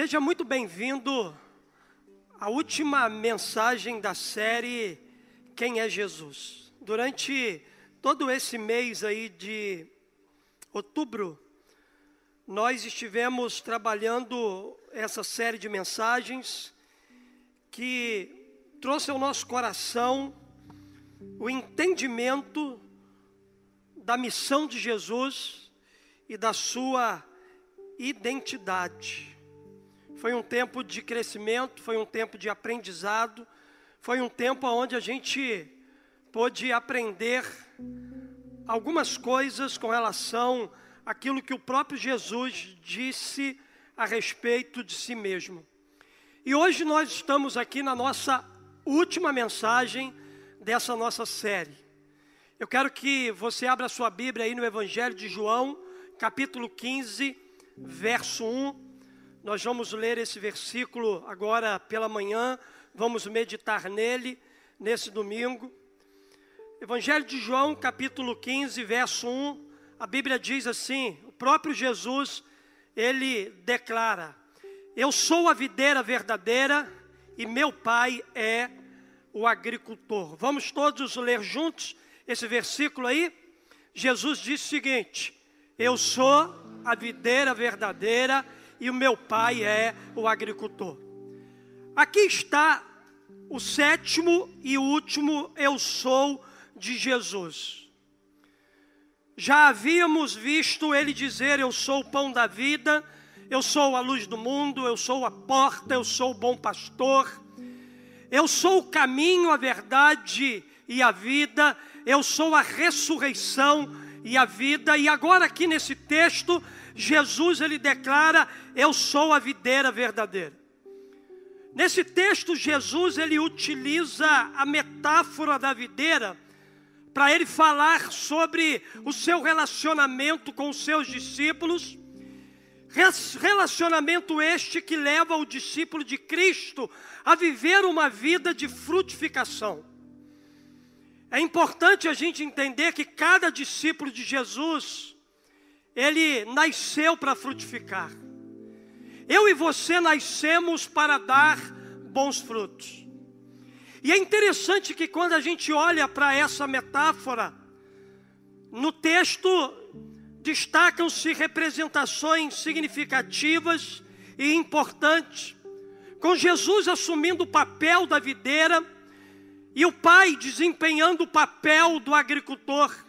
Seja muito bem-vindo à última mensagem da série Quem é Jesus. Durante todo esse mês aí de outubro, nós estivemos trabalhando essa série de mensagens que trouxe ao nosso coração o entendimento da missão de Jesus e da sua identidade. Foi um tempo de crescimento, foi um tempo de aprendizado, foi um tempo onde a gente pôde aprender algumas coisas com relação àquilo que o próprio Jesus disse a respeito de si mesmo. E hoje nós estamos aqui na nossa última mensagem dessa nossa série. Eu quero que você abra sua Bíblia aí no Evangelho de João, capítulo 15, verso 1 nós vamos ler esse versículo agora pela manhã, vamos meditar nele nesse domingo. Evangelho de João, capítulo 15, verso 1, a Bíblia diz assim: o próprio Jesus, ele declara: Eu sou a videira verdadeira e meu pai é o agricultor. Vamos todos ler juntos esse versículo aí? Jesus disse o seguinte: Eu sou a videira verdadeira e o meu pai é o agricultor. Aqui está o sétimo e último eu sou de Jesus. Já havíamos visto ele dizer: Eu sou o pão da vida, eu sou a luz do mundo, eu sou a porta, eu sou o bom pastor, eu sou o caminho, a verdade e a vida, eu sou a ressurreição e a vida. E agora, aqui nesse texto, Jesus ele declara: Eu sou a videira verdadeira. Nesse texto, Jesus ele utiliza a metáfora da videira para ele falar sobre o seu relacionamento com os seus discípulos. Relacionamento este que leva o discípulo de Cristo a viver uma vida de frutificação. É importante a gente entender que cada discípulo de Jesus, ele nasceu para frutificar. Eu e você nascemos para dar bons frutos. E é interessante que quando a gente olha para essa metáfora, no texto destacam-se representações significativas e importantes, com Jesus assumindo o papel da videira e o pai desempenhando o papel do agricultor.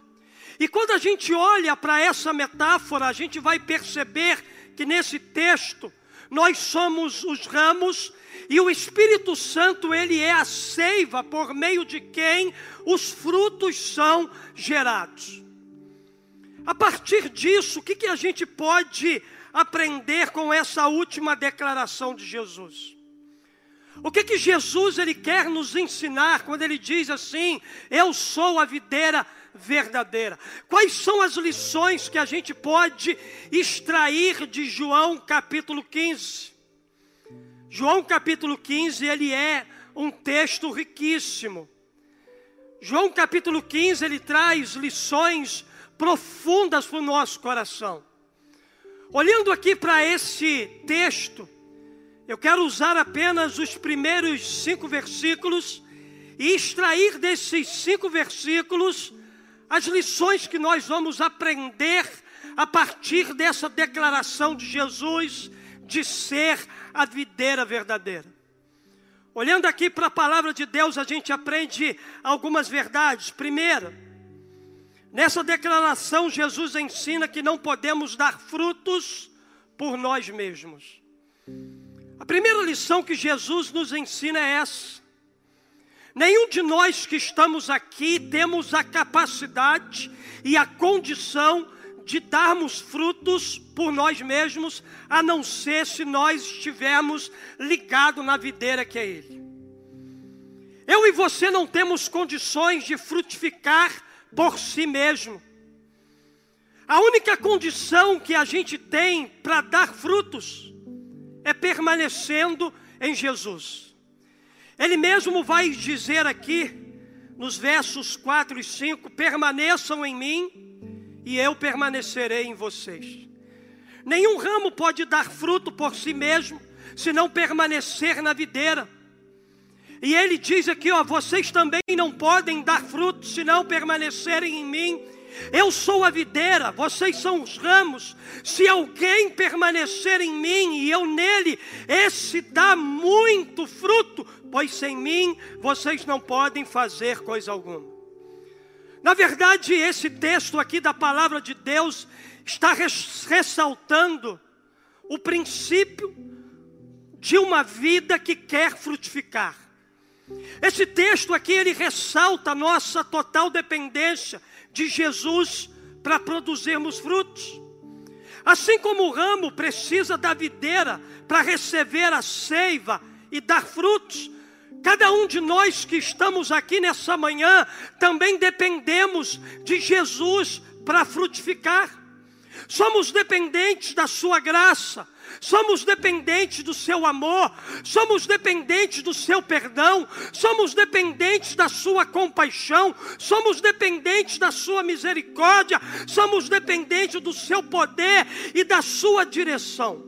E quando a gente olha para essa metáfora, a gente vai perceber que nesse texto nós somos os ramos e o Espírito Santo, ele é a seiva por meio de quem os frutos são gerados. A partir disso, o que, que a gente pode aprender com essa última declaração de Jesus? O que, que Jesus ele quer nos ensinar quando ele diz assim: Eu sou a videira verdadeira. Quais são as lições que a gente pode extrair de João capítulo 15? João capítulo 15, ele é um texto riquíssimo. João capítulo 15, ele traz lições profundas para o nosso coração. Olhando aqui para esse texto, eu quero usar apenas os primeiros cinco versículos e extrair desses cinco versículos as lições que nós vamos aprender a partir dessa declaração de Jesus de ser a videira verdadeira. Olhando aqui para a palavra de Deus, a gente aprende algumas verdades. Primeira, nessa declaração, Jesus ensina que não podemos dar frutos por nós mesmos. A primeira lição que Jesus nos ensina é essa: Nenhum de nós que estamos aqui temos a capacidade e a condição de darmos frutos por nós mesmos, a não ser se nós estivermos ligados na videira que é Ele. Eu e você não temos condições de frutificar por si mesmo. A única condição que a gente tem para dar frutos é permanecendo em Jesus. Ele mesmo vai dizer aqui, nos versos 4 e 5: permaneçam em mim e eu permanecerei em vocês. Nenhum ramo pode dar fruto por si mesmo, se não permanecer na videira. E ele diz aqui, ó, vocês também não podem dar frutos se não permanecerem em mim. Eu sou a videira, vocês são os ramos. Se alguém permanecer em mim e eu nele, esse dá muito fruto, pois sem mim vocês não podem fazer coisa alguma. Na verdade, esse texto aqui da palavra de Deus está ressaltando o princípio de uma vida que quer frutificar. Esse texto aqui ele ressalta a nossa total dependência de Jesus para produzirmos frutos. Assim como o ramo precisa da videira para receber a seiva e dar frutos, cada um de nós que estamos aqui nessa manhã também dependemos de Jesus para frutificar. Somos dependentes da Sua graça, somos dependentes do seu amor, somos dependentes do seu perdão, somos dependentes da sua compaixão, somos dependentes da sua misericórdia, somos dependentes do seu poder e da sua direção.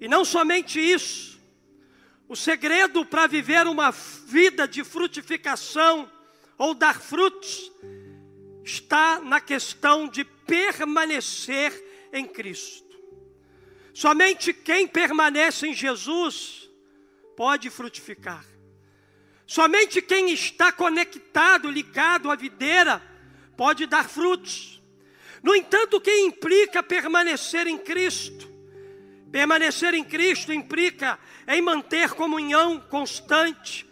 E não somente isso, o segredo para viver uma vida de frutificação ou dar frutos está na questão de permanecer em Cristo. Somente quem permanece em Jesus pode frutificar. Somente quem está conectado, ligado à videira, pode dar frutos. No entanto, o que implica permanecer em Cristo? Permanecer em Cristo implica em manter comunhão constante,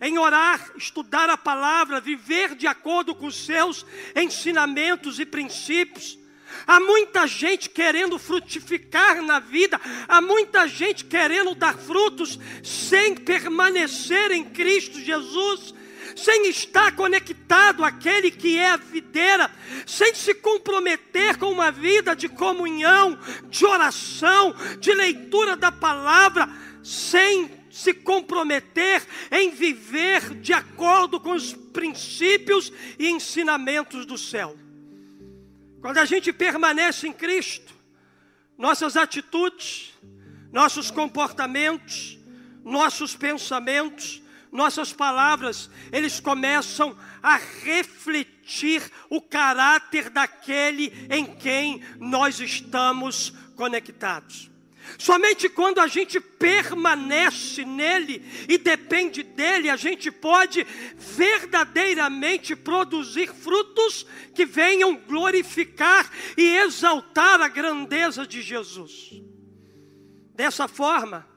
em orar, estudar a palavra, viver de acordo com os seus ensinamentos e princípios, Há muita gente querendo frutificar na vida, há muita gente querendo dar frutos sem permanecer em Cristo Jesus, sem estar conectado àquele que é a videira, sem se comprometer com uma vida de comunhão, de oração, de leitura da palavra, sem se comprometer em viver de acordo com os princípios e ensinamentos do céu. Quando a gente permanece em Cristo, nossas atitudes, nossos comportamentos, nossos pensamentos, nossas palavras, eles começam a refletir o caráter daquele em quem nós estamos conectados. Somente quando a gente permanece nele e depende dele, a gente pode verdadeiramente produzir frutos que venham glorificar e exaltar a grandeza de Jesus. Dessa forma,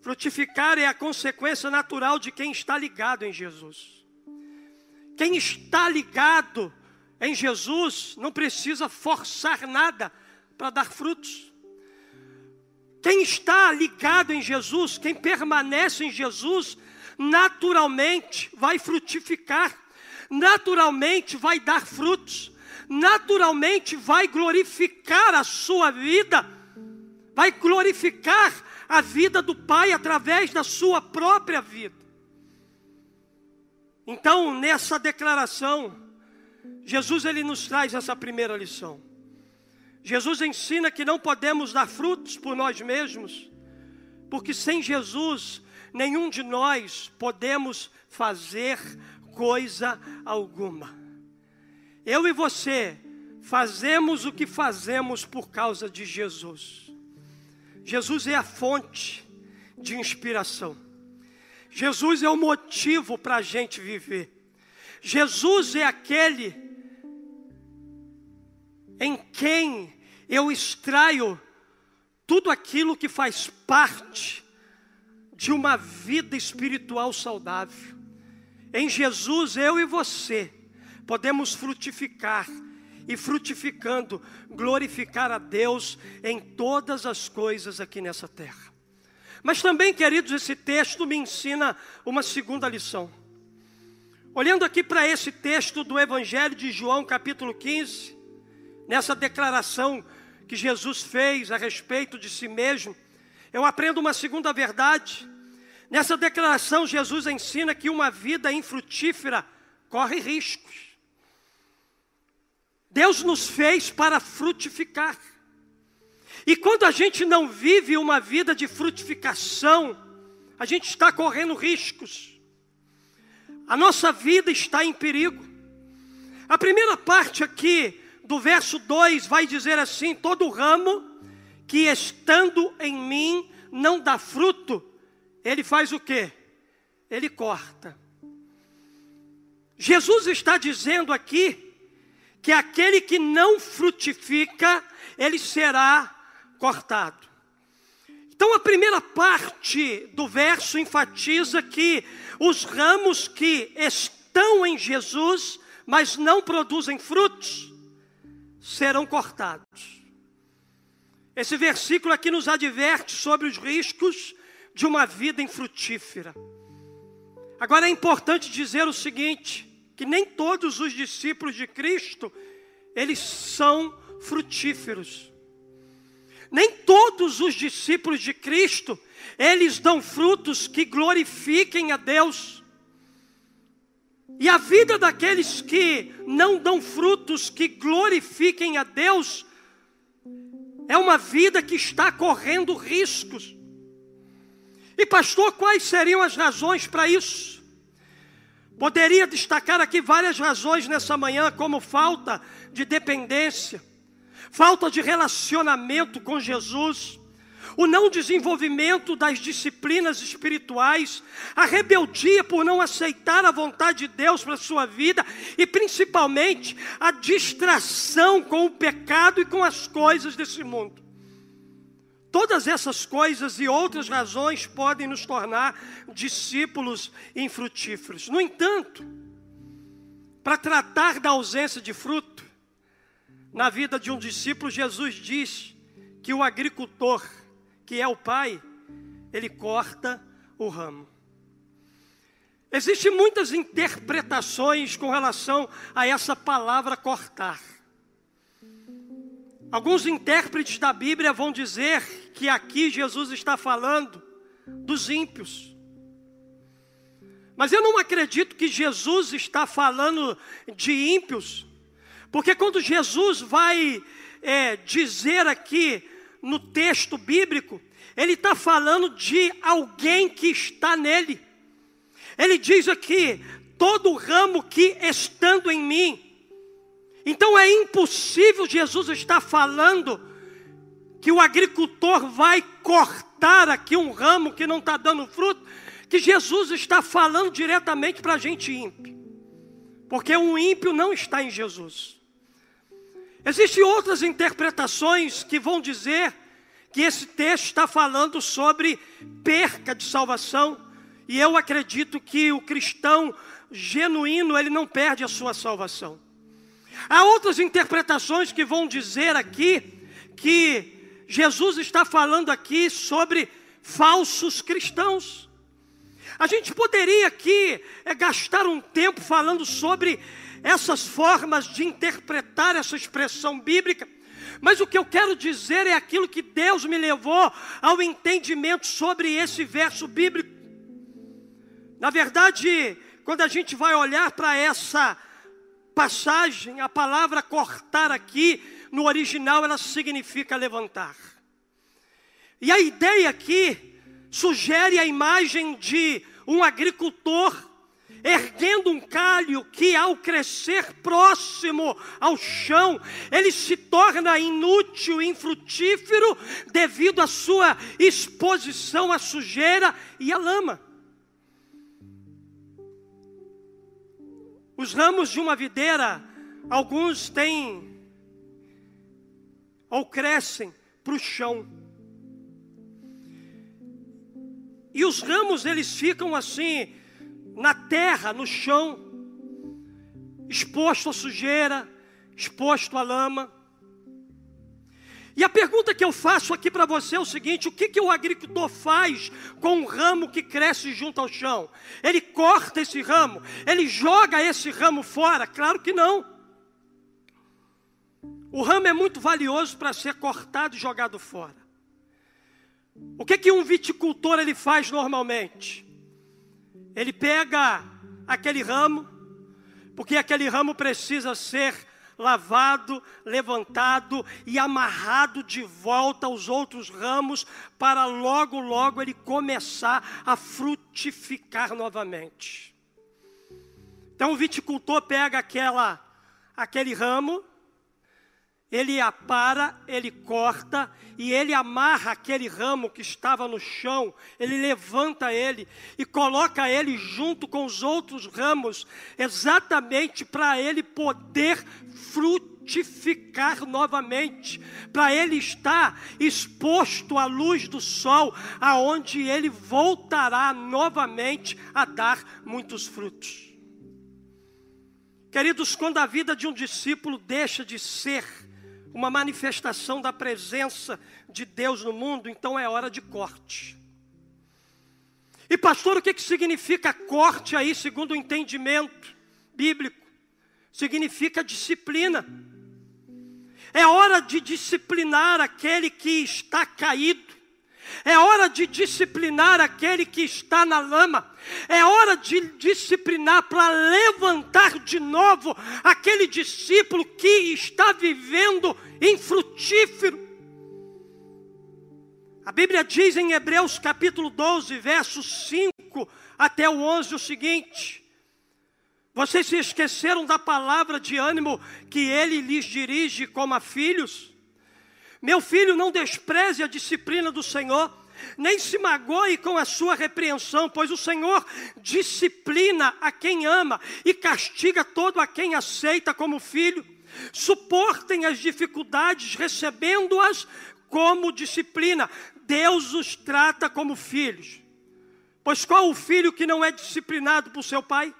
frutificar é a consequência natural de quem está ligado em Jesus. Quem está ligado em Jesus não precisa forçar nada para dar frutos. Quem está ligado em Jesus, quem permanece em Jesus, naturalmente vai frutificar, naturalmente vai dar frutos, naturalmente vai glorificar a sua vida, vai glorificar a vida do Pai através da sua própria vida. Então, nessa declaração, Jesus ele nos traz essa primeira lição. Jesus ensina que não podemos dar frutos por nós mesmos, porque sem Jesus nenhum de nós podemos fazer coisa alguma. Eu e você fazemos o que fazemos por causa de Jesus. Jesus é a fonte de inspiração. Jesus é o motivo para a gente viver. Jesus é aquele em quem eu extraio tudo aquilo que faz parte de uma vida espiritual saudável. Em Jesus, eu e você podemos frutificar e frutificando, glorificar a Deus em todas as coisas aqui nessa terra. Mas também, queridos, esse texto me ensina uma segunda lição. Olhando aqui para esse texto do Evangelho de João, capítulo 15, nessa declaração que Jesus fez a respeito de si mesmo, eu aprendo uma segunda verdade. Nessa declaração, Jesus ensina que uma vida infrutífera corre riscos. Deus nos fez para frutificar. E quando a gente não vive uma vida de frutificação, a gente está correndo riscos. A nossa vida está em perigo. A primeira parte aqui do verso 2 vai dizer assim: todo ramo que estando em mim não dá fruto, ele faz o quê? Ele corta. Jesus está dizendo aqui que aquele que não frutifica, ele será cortado. Então a primeira parte do verso enfatiza que os ramos que estão em Jesus, mas não produzem frutos, serão cortados. Esse versículo aqui nos adverte sobre os riscos de uma vida infrutífera. Agora é importante dizer o seguinte, que nem todos os discípulos de Cristo eles são frutíferos. Nem todos os discípulos de Cristo, eles dão frutos que glorifiquem a Deus. E a vida daqueles que não dão frutos que glorifiquem a Deus, é uma vida que está correndo riscos. E pastor, quais seriam as razões para isso? Poderia destacar aqui várias razões nessa manhã, como falta de dependência, falta de relacionamento com Jesus, o não desenvolvimento das disciplinas espirituais, a rebeldia por não aceitar a vontade de Deus para a sua vida e principalmente a distração com o pecado e com as coisas desse mundo. Todas essas coisas e outras razões podem nos tornar discípulos infrutíferos. No entanto, para tratar da ausência de fruto, na vida de um discípulo, Jesus diz que o agricultor, que é o pai, ele corta o ramo. Existem muitas interpretações com relação a essa palavra cortar. Alguns intérpretes da Bíblia vão dizer que aqui Jesus está falando dos ímpios. Mas eu não acredito que Jesus está falando de ímpios porque quando Jesus vai é, dizer aqui no texto bíblico, ele está falando de alguém que está nele. Ele diz aqui: todo ramo que estando em mim. Então é impossível Jesus estar falando que o agricultor vai cortar aqui um ramo que não está dando fruto, que Jesus está falando diretamente para a gente ímpio. Porque um ímpio não está em Jesus. Existem outras interpretações que vão dizer que esse texto está falando sobre perca de salvação, e eu acredito que o cristão genuíno, ele não perde a sua salvação. Há outras interpretações que vão dizer aqui que Jesus está falando aqui sobre falsos cristãos. A gente poderia aqui é, gastar um tempo falando sobre essas formas de interpretar essa expressão bíblica, mas o que eu quero dizer é aquilo que Deus me levou ao entendimento sobre esse verso bíblico. Na verdade, quando a gente vai olhar para essa passagem, a palavra cortar aqui, no original, ela significa levantar. E a ideia aqui sugere a imagem de um agricultor erguendo um calho que, ao crescer próximo ao chão, ele se torna inútil, infrutífero, devido à sua exposição à sujeira e à lama. Os ramos de uma videira, alguns têm ou crescem para o chão. E os ramos eles ficam assim, na terra, no chão, exposto à sujeira, exposto à lama. E a pergunta que eu faço aqui para você é o seguinte: o que, que o agricultor faz com um ramo que cresce junto ao chão? Ele corta esse ramo? Ele joga esse ramo fora? Claro que não. O ramo é muito valioso para ser cortado e jogado fora. O que, que um viticultor ele faz normalmente? Ele pega aquele ramo, porque aquele ramo precisa ser lavado, levantado e amarrado de volta aos outros ramos, para logo, logo ele começar a frutificar novamente. Então o viticultor pega aquela, aquele ramo, ele apara, ele corta e ele amarra aquele ramo que estava no chão, ele levanta ele e coloca ele junto com os outros ramos, exatamente para ele poder frutificar novamente, para ele estar exposto à luz do sol, aonde ele voltará novamente a dar muitos frutos. Queridos, quando a vida de um discípulo deixa de ser uma manifestação da presença de Deus no mundo, então é hora de corte. E pastor, o que, que significa corte aí, segundo o entendimento bíblico? Significa disciplina. É hora de disciplinar aquele que está caído. É hora de disciplinar aquele que está na lama. É hora de disciplinar para levantar de novo aquele discípulo que está vivendo infrutífero. A Bíblia diz em Hebreus capítulo 12, versos 5 até o 11 o seguinte: Vocês se esqueceram da palavra de ânimo que ele lhes dirige como a filhos? Meu filho, não despreze a disciplina do Senhor, nem se magoe com a sua repreensão, pois o Senhor disciplina a quem ama e castiga todo a quem aceita como filho. Suportem as dificuldades, recebendo-as como disciplina. Deus os trata como filhos. Pois qual o filho que não é disciplinado por seu pai?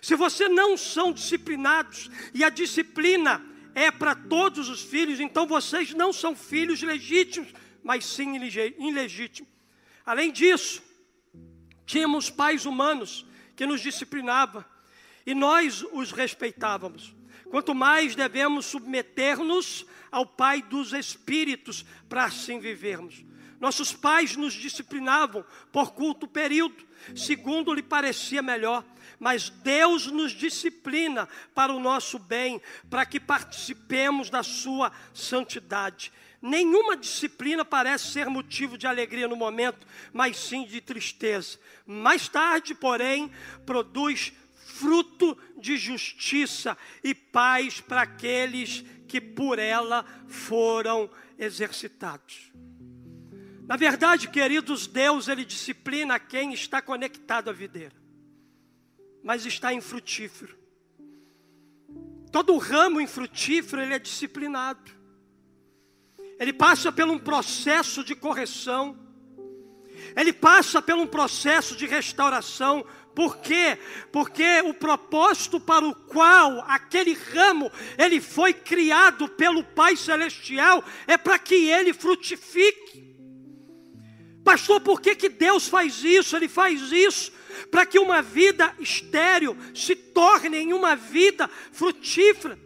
Se você não são disciplinados e a disciplina é para todos os filhos, então vocês não são filhos legítimos, mas sim ilegítimos. Além disso, tínhamos pais humanos que nos disciplinavam e nós os respeitávamos. Quanto mais devemos submeter-nos ao Pai dos Espíritos para assim vivermos. Nossos pais nos disciplinavam por culto período, segundo lhe parecia melhor mas Deus nos disciplina para o nosso bem, para que participemos da sua santidade. Nenhuma disciplina parece ser motivo de alegria no momento, mas sim de tristeza. Mais tarde, porém, produz fruto de justiça e paz para aqueles que por ela foram exercitados. Na verdade, queridos, Deus ele disciplina quem está conectado à videira mas está infrutífero. Todo ramo infrutífero ele é disciplinado. Ele passa por um processo de correção. Ele passa por um processo de restauração. Por quê? Porque o propósito para o qual aquele ramo ele foi criado pelo Pai celestial é para que ele frutifique. Pastor, por que, que Deus faz isso? Ele faz isso para que uma vida estéril se torne em uma vida frutífera.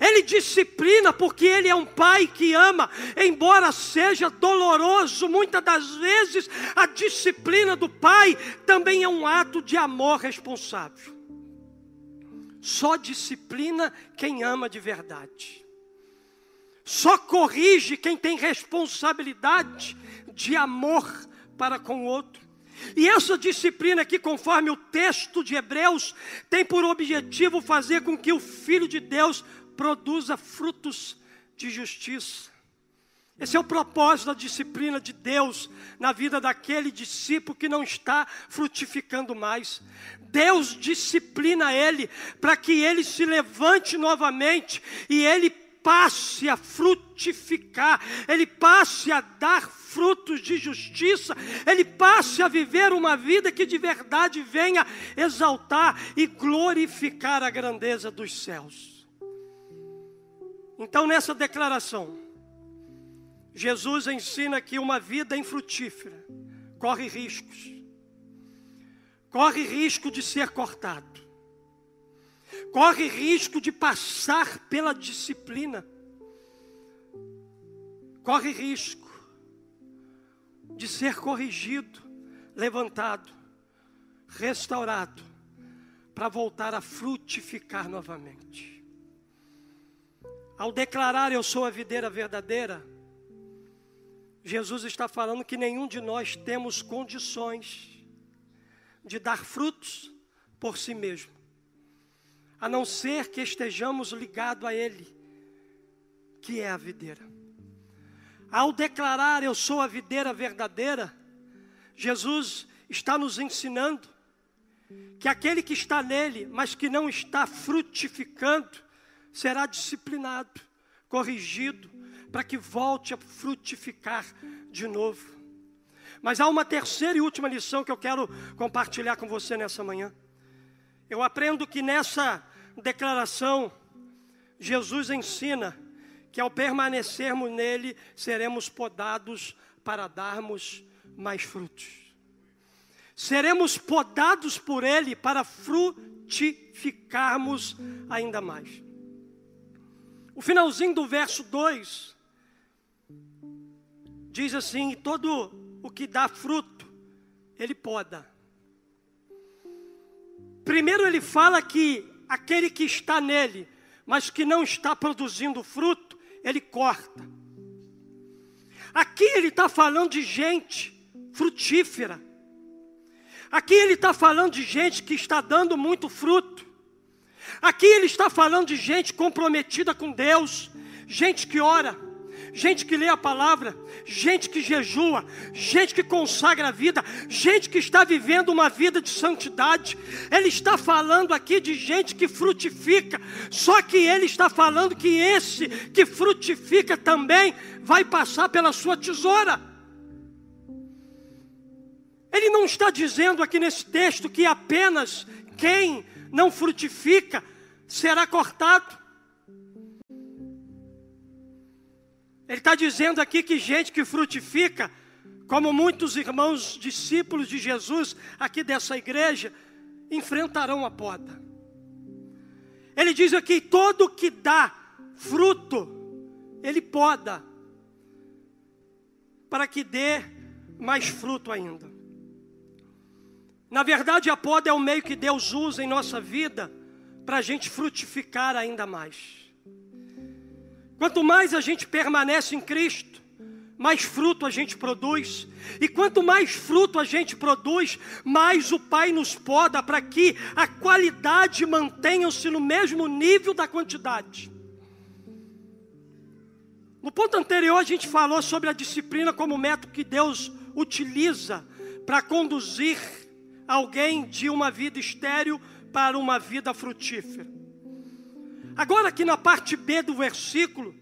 Ele disciplina porque Ele é um pai que ama, embora seja doloroso, muitas das vezes a disciplina do pai também é um ato de amor responsável. Só disciplina quem ama de verdade, só corrige quem tem responsabilidade de amor para com o outro. E essa disciplina aqui, conforme o texto de Hebreus, tem por objetivo fazer com que o Filho de Deus produza frutos de justiça. Esse é o propósito da disciplina de Deus na vida daquele discípulo que não está frutificando mais. Deus disciplina ele para que ele se levante novamente e ele passe a frutificar, ele passe a dar frutos de justiça, ele passe a viver uma vida que de verdade venha exaltar e glorificar a grandeza dos céus. Então, nessa declaração, Jesus ensina que uma vida infrutífera corre riscos, corre risco de ser cortado, corre risco de passar pela disciplina, corre risco de ser corrigido, levantado, restaurado, para voltar a frutificar novamente. Ao declarar eu sou a videira verdadeira, Jesus está falando que nenhum de nós temos condições de dar frutos por si mesmo, a não ser que estejamos ligados a Ele, que é a videira. Ao declarar eu sou a videira verdadeira, Jesus está nos ensinando que aquele que está nele, mas que não está frutificando, será disciplinado, corrigido, para que volte a frutificar de novo. Mas há uma terceira e última lição que eu quero compartilhar com você nessa manhã. Eu aprendo que nessa declaração, Jesus ensina que ao permanecermos nele, seremos podados para darmos mais frutos. Seremos podados por ele para frutificarmos ainda mais. O finalzinho do verso 2 diz assim: todo o que dá fruto, ele poda. Primeiro ele fala que aquele que está nele, mas que não está produzindo fruto, ele corta. Aqui ele está falando de gente frutífera. Aqui ele está falando de gente que está dando muito fruto. Aqui ele está falando de gente comprometida com Deus, gente que ora, gente que lê a palavra, gente que jejua, gente que consagra a vida, gente que está vivendo uma vida de santidade. Ele está falando aqui de gente que frutifica, só que ele está falando que esse que frutifica também vai passar pela sua tesoura. Ele não está dizendo aqui nesse texto que apenas quem não frutifica será cortado. Ele está dizendo aqui que gente que frutifica, como muitos irmãos discípulos de Jesus aqui dessa igreja, enfrentarão a poda. Ele diz aqui: todo que dá fruto, ele poda, para que dê mais fruto ainda. Na verdade, a poda é o meio que Deus usa em nossa vida para a gente frutificar ainda mais. Quanto mais a gente permanece em Cristo, mais fruto a gente produz. E quanto mais fruto a gente produz, mais o Pai nos poda para que a qualidade mantenha-se no mesmo nível da quantidade. No ponto anterior, a gente falou sobre a disciplina como método que Deus utiliza para conduzir alguém de uma vida estéril para uma vida frutífera. Agora, aqui na parte B do versículo,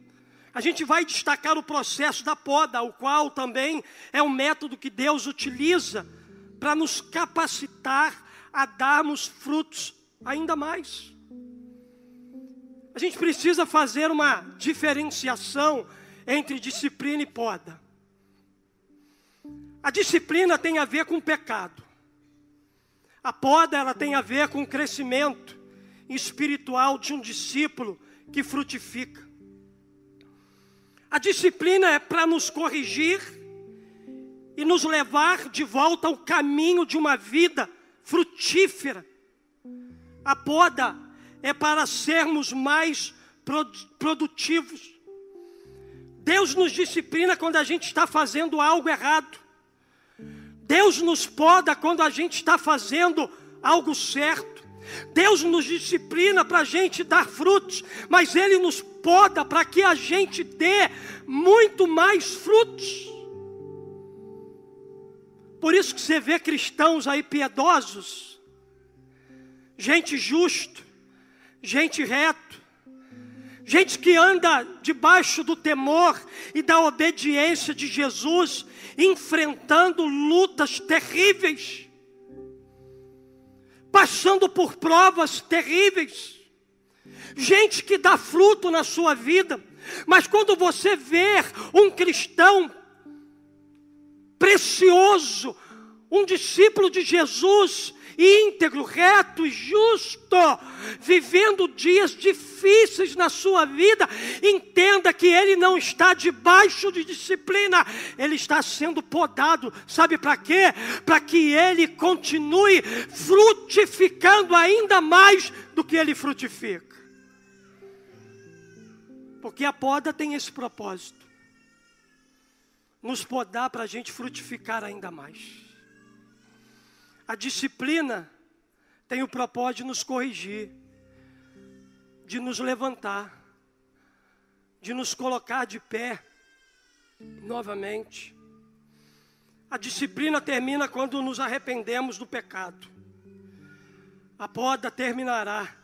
a gente vai destacar o processo da poda, o qual também é um método que Deus utiliza para nos capacitar a darmos frutos ainda mais. A gente precisa fazer uma diferenciação entre disciplina e poda. A disciplina tem a ver com pecado. A poda ela tem a ver com crescimento espiritual de um discípulo que frutifica. A disciplina é para nos corrigir e nos levar de volta ao caminho de uma vida frutífera. A poda é para sermos mais produtivos. Deus nos disciplina quando a gente está fazendo algo errado. Deus nos poda quando a gente está fazendo algo certo. Deus nos disciplina para a gente dar frutos, mas Ele nos poda para que a gente dê muito mais frutos. Por isso que você vê cristãos aí piedosos, gente justo, gente reto, gente que anda debaixo do temor e da obediência de Jesus, enfrentando lutas terríveis passando por provas terríveis, gente que dá fruto na sua vida, mas quando você vê um cristão precioso, um discípulo de Jesus, íntegro, reto e justo, vivendo dias difíceis na sua vida, entenda que ele não está debaixo de disciplina, ele está sendo podado, sabe para quê? Para que ele continue frutificando ainda mais do que ele frutifica. Porque a poda tem esse propósito: nos podar para a gente frutificar ainda mais. A disciplina tem o propósito de nos corrigir, de nos levantar, de nos colocar de pé novamente. A disciplina termina quando nos arrependemos do pecado. A poda terminará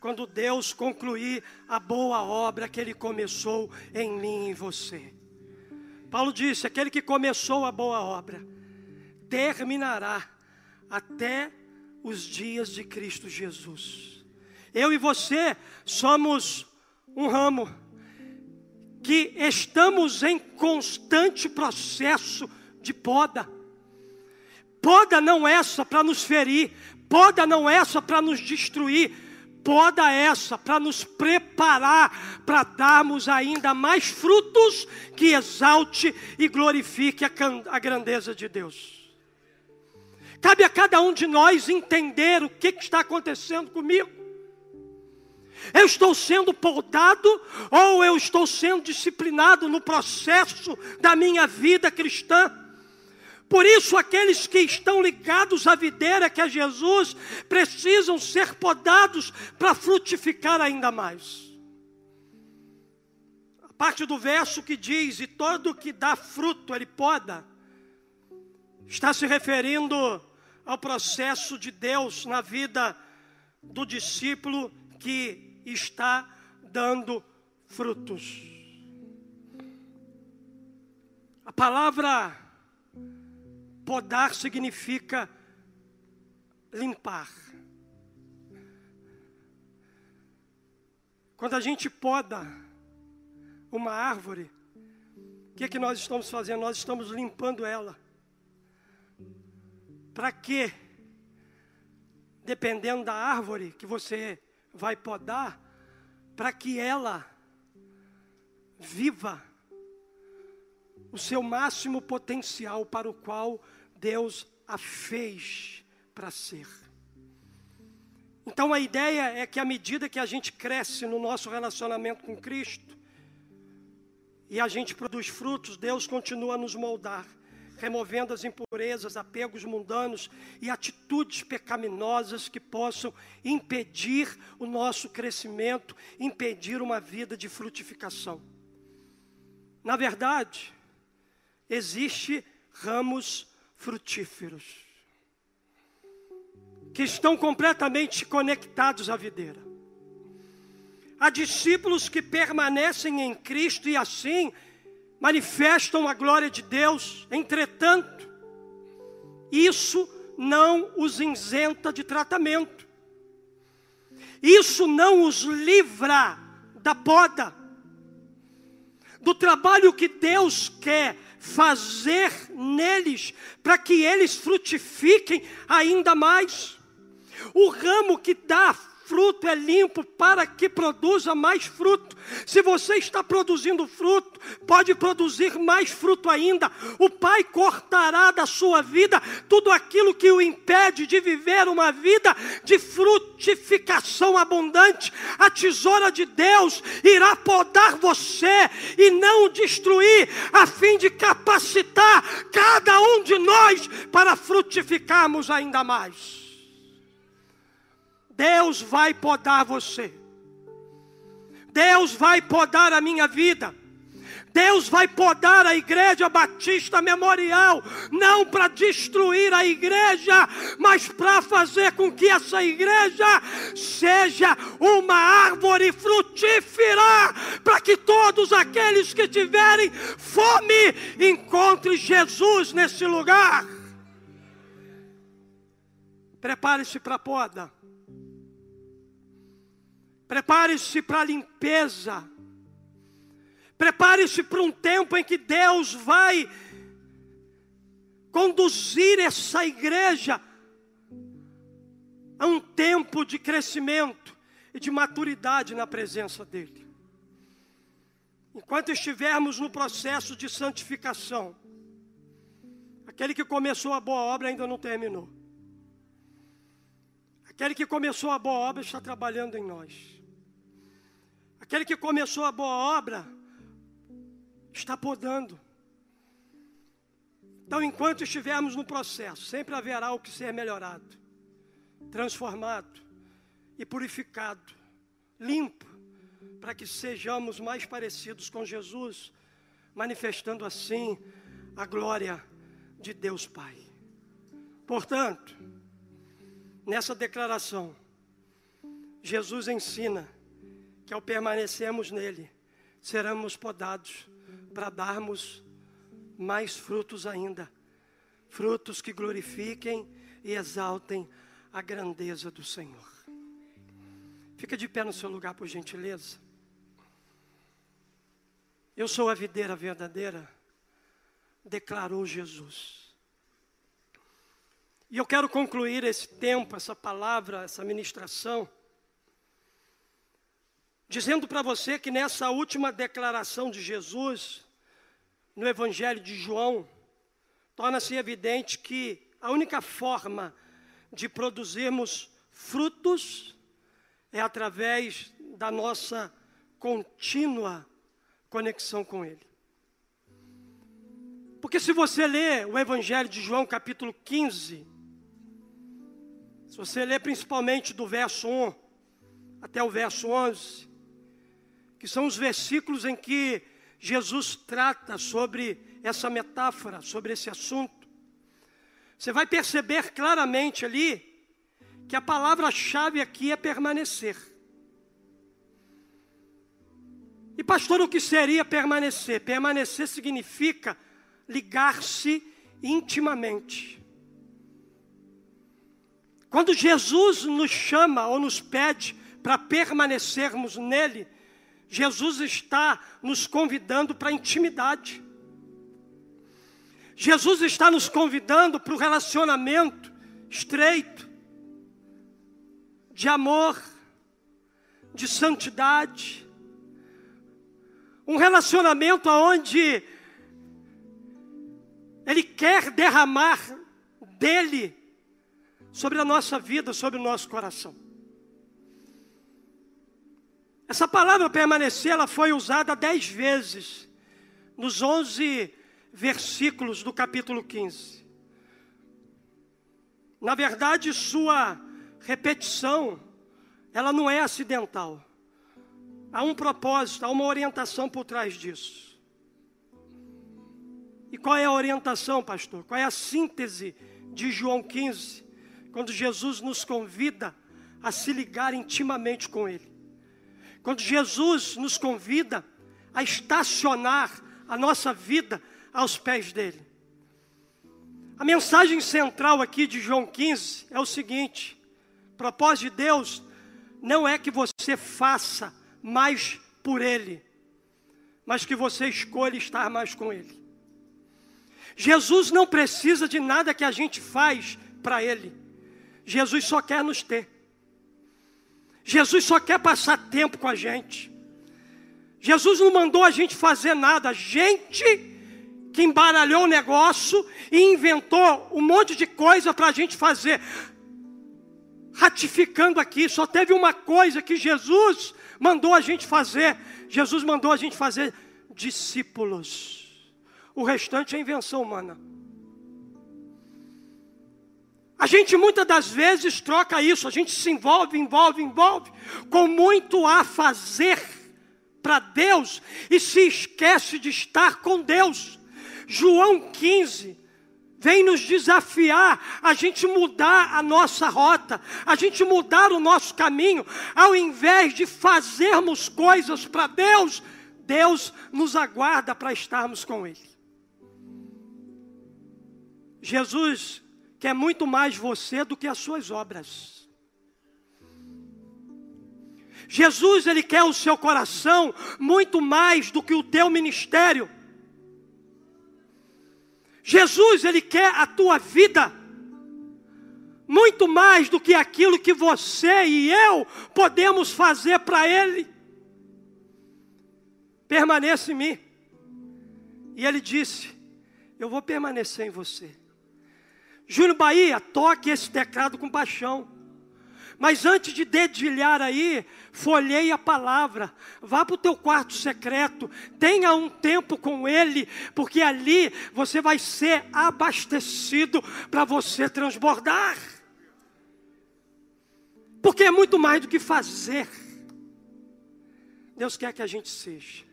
quando Deus concluir a boa obra que Ele começou em mim e em você. Paulo disse: aquele que começou a boa obra terminará até os dias de Cristo Jesus. Eu e você somos um ramo que estamos em constante processo de poda. Poda não essa para nos ferir, poda não essa para nos destruir, poda essa para nos preparar para darmos ainda mais frutos que exalte e glorifique a, a grandeza de Deus. Cabe a cada um de nós entender o que, que está acontecendo comigo. Eu estou sendo podado ou eu estou sendo disciplinado no processo da minha vida cristã? Por isso, aqueles que estão ligados à videira que é Jesus precisam ser podados para frutificar ainda mais. A parte do verso que diz: E todo que dá fruto ele poda, está se referindo ao processo de Deus na vida do discípulo que está dando frutos. A palavra podar significa limpar. Quando a gente poda uma árvore, o que é que nós estamos fazendo? Nós estamos limpando ela. Para quê? Dependendo da árvore que você vai podar, para que ela viva o seu máximo potencial para o qual Deus a fez para ser. Então a ideia é que à medida que a gente cresce no nosso relacionamento com Cristo e a gente produz frutos, Deus continua a nos moldar removendo as impurezas, apegos mundanos e atitudes pecaminosas que possam impedir o nosso crescimento, impedir uma vida de frutificação. Na verdade, existe ramos frutíferos que estão completamente conectados à videira. Há discípulos que permanecem em Cristo e assim manifestam a glória de Deus, entretanto, isso não os isenta de tratamento, isso não os livra da poda, do trabalho que Deus quer fazer neles, para que eles frutifiquem ainda mais. O ramo que dá fruto é limpo para que produza mais fruto. Se você está produzindo fruto, pode produzir mais fruto ainda. O Pai cortará da sua vida tudo aquilo que o impede de viver uma vida de frutificação abundante. A tesoura de Deus irá podar você e não destruir, a fim de capacitar cada um de nós para frutificarmos ainda mais. Deus vai podar você. Deus vai podar a minha vida. Deus vai podar a igreja batista memorial, não para destruir a igreja, mas para fazer com que essa igreja seja uma árvore frutífera, para que todos aqueles que tiverem fome encontrem Jesus nesse lugar. Prepare-se para a poda. Prepare-se para a limpeza. Prepare-se para um tempo em que Deus vai conduzir essa igreja a um tempo de crescimento e de maturidade na presença dEle. Enquanto estivermos no processo de santificação, aquele que começou a boa obra ainda não terminou. Aquele que começou a boa obra está trabalhando em nós. Aquele que começou a boa obra está podando. Então, enquanto estivermos no processo, sempre haverá o que ser melhorado, transformado e purificado, limpo, para que sejamos mais parecidos com Jesus, manifestando assim a glória de Deus Pai. Portanto, nessa declaração, Jesus ensina que ao permanecermos nele, seremos podados para darmos mais frutos ainda, frutos que glorifiquem e exaltem a grandeza do Senhor. Fica de pé no seu lugar, por gentileza. Eu sou a videira verdadeira, declarou Jesus. E eu quero concluir esse tempo, essa palavra, essa ministração, dizendo para você que nessa última declaração de Jesus, no Evangelho de João, torna-se evidente que a única forma de produzirmos frutos é através da nossa contínua conexão com Ele. Porque se você ler o Evangelho de João, capítulo 15, se você ler principalmente do verso 1 até o verso 11, que são os versículos em que Jesus trata sobre essa metáfora, sobre esse assunto, você vai perceber claramente ali que a palavra-chave aqui é permanecer. E pastor, o que seria permanecer? Permanecer significa ligar-se intimamente. Quando Jesus nos chama ou nos pede para permanecermos nele, Jesus está nos convidando para a intimidade. Jesus está nos convidando para o relacionamento estreito, de amor, de santidade. Um relacionamento onde Ele quer derramar dele sobre a nossa vida, sobre o nosso coração. Essa palavra permanecer, ela foi usada dez vezes nos onze versículos do capítulo 15. Na verdade, sua repetição, ela não é acidental. Há um propósito, há uma orientação por trás disso. E qual é a orientação, pastor? Qual é a síntese de João 15, quando Jesus nos convida a se ligar intimamente com Ele? Quando Jesus nos convida a estacionar a nossa vida aos pés dele. A mensagem central aqui de João 15 é o seguinte: o propósito de Deus não é que você faça mais por Ele, mas que você escolha estar mais com Ele. Jesus não precisa de nada que a gente faz para Ele. Jesus só quer nos ter. Jesus só quer passar tempo com a gente. Jesus não mandou a gente fazer nada, gente que embaralhou o negócio e inventou um monte de coisa para a gente fazer. Ratificando aqui, só teve uma coisa que Jesus mandou a gente fazer: Jesus mandou a gente fazer discípulos. O restante é invenção humana. A gente muitas das vezes troca isso, a gente se envolve, envolve, envolve, com muito a fazer para Deus e se esquece de estar com Deus. João 15 vem nos desafiar a gente mudar a nossa rota, a gente mudar o nosso caminho, ao invés de fazermos coisas para Deus, Deus nos aguarda para estarmos com Ele. Jesus quer muito mais você do que as suas obras. Jesus, ele quer o seu coração muito mais do que o teu ministério. Jesus, ele quer a tua vida muito mais do que aquilo que você e eu podemos fazer para ele. Permaneça em mim. E ele disse: Eu vou permanecer em você. Júnior Bahia, toque esse teclado com paixão. Mas antes de dedilhar aí, folheie a palavra, vá para o teu quarto secreto, tenha um tempo com Ele, porque ali você vai ser abastecido para você transbordar. Porque é muito mais do que fazer. Deus quer que a gente seja.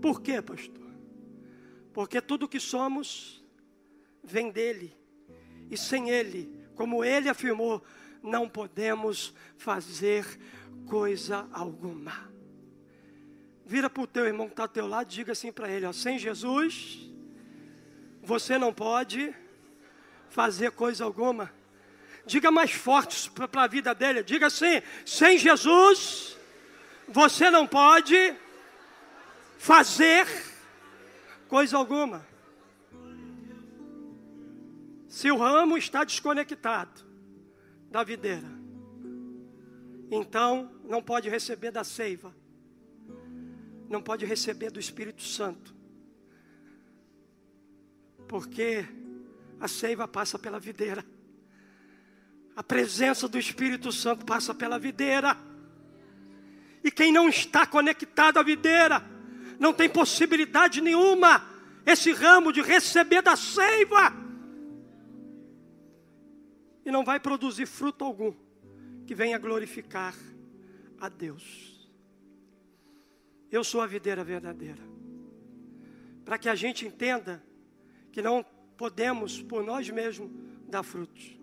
Por quê, pastor? Porque tudo que somos vem dele. E sem ele, como ele afirmou, não podemos fazer coisa alguma. Vira para o teu irmão que está ao teu lado diga assim para ele: ó, sem Jesus, você não pode fazer coisa alguma. Diga mais forte para a vida dele. Diga assim: sem Jesus, você não pode fazer coisa alguma. Se o ramo está desconectado da videira, então não pode receber da seiva, não pode receber do Espírito Santo, porque a seiva passa pela videira, a presença do Espírito Santo passa pela videira, e quem não está conectado à videira, não tem possibilidade nenhuma, esse ramo de receber da seiva e não vai produzir fruto algum que venha glorificar a Deus. Eu sou a videira verdadeira. Para que a gente entenda que não podemos por nós mesmos dar frutos.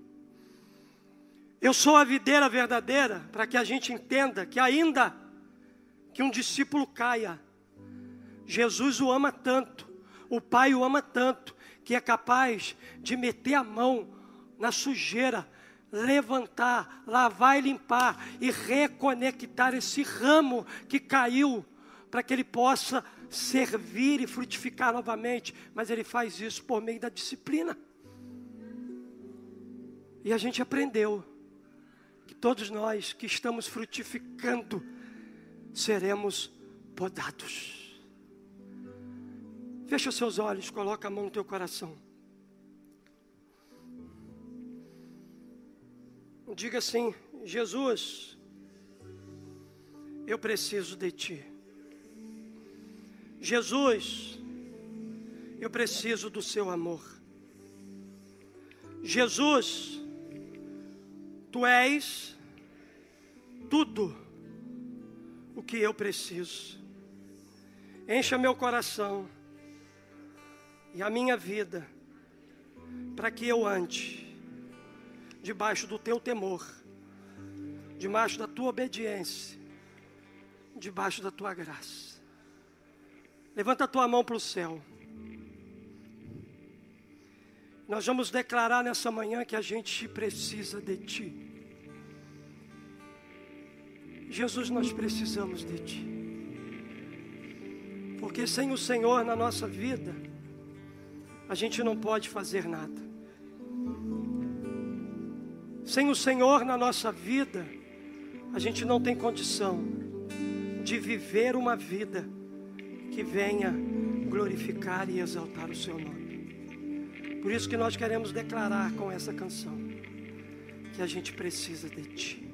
Eu sou a videira verdadeira para que a gente entenda que ainda que um discípulo caia, Jesus o ama tanto, o Pai o ama tanto, que é capaz de meter a mão na sujeira, levantar, lavar e limpar e reconectar esse ramo que caiu, para que ele possa servir e frutificar novamente. Mas ele faz isso por meio da disciplina. E a gente aprendeu que todos nós que estamos frutificando seremos podados. Fecha os seus olhos, coloca a mão no teu coração. Diga assim: Jesus, eu preciso de Ti. Jesus, eu preciso do Seu amor. Jesus, Tu és tudo o que eu preciso. Encha meu coração e a minha vida para que eu ande debaixo do teu temor, debaixo da tua obediência, debaixo da tua graça. Levanta a tua mão para o céu. Nós vamos declarar nessa manhã que a gente precisa de Ti. Jesus, nós precisamos de Ti. Porque sem o Senhor na nossa vida, a gente não pode fazer nada. Sem o Senhor na nossa vida, a gente não tem condição de viver uma vida que venha glorificar e exaltar o seu nome. Por isso que nós queremos declarar com essa canção que a gente precisa de Ti.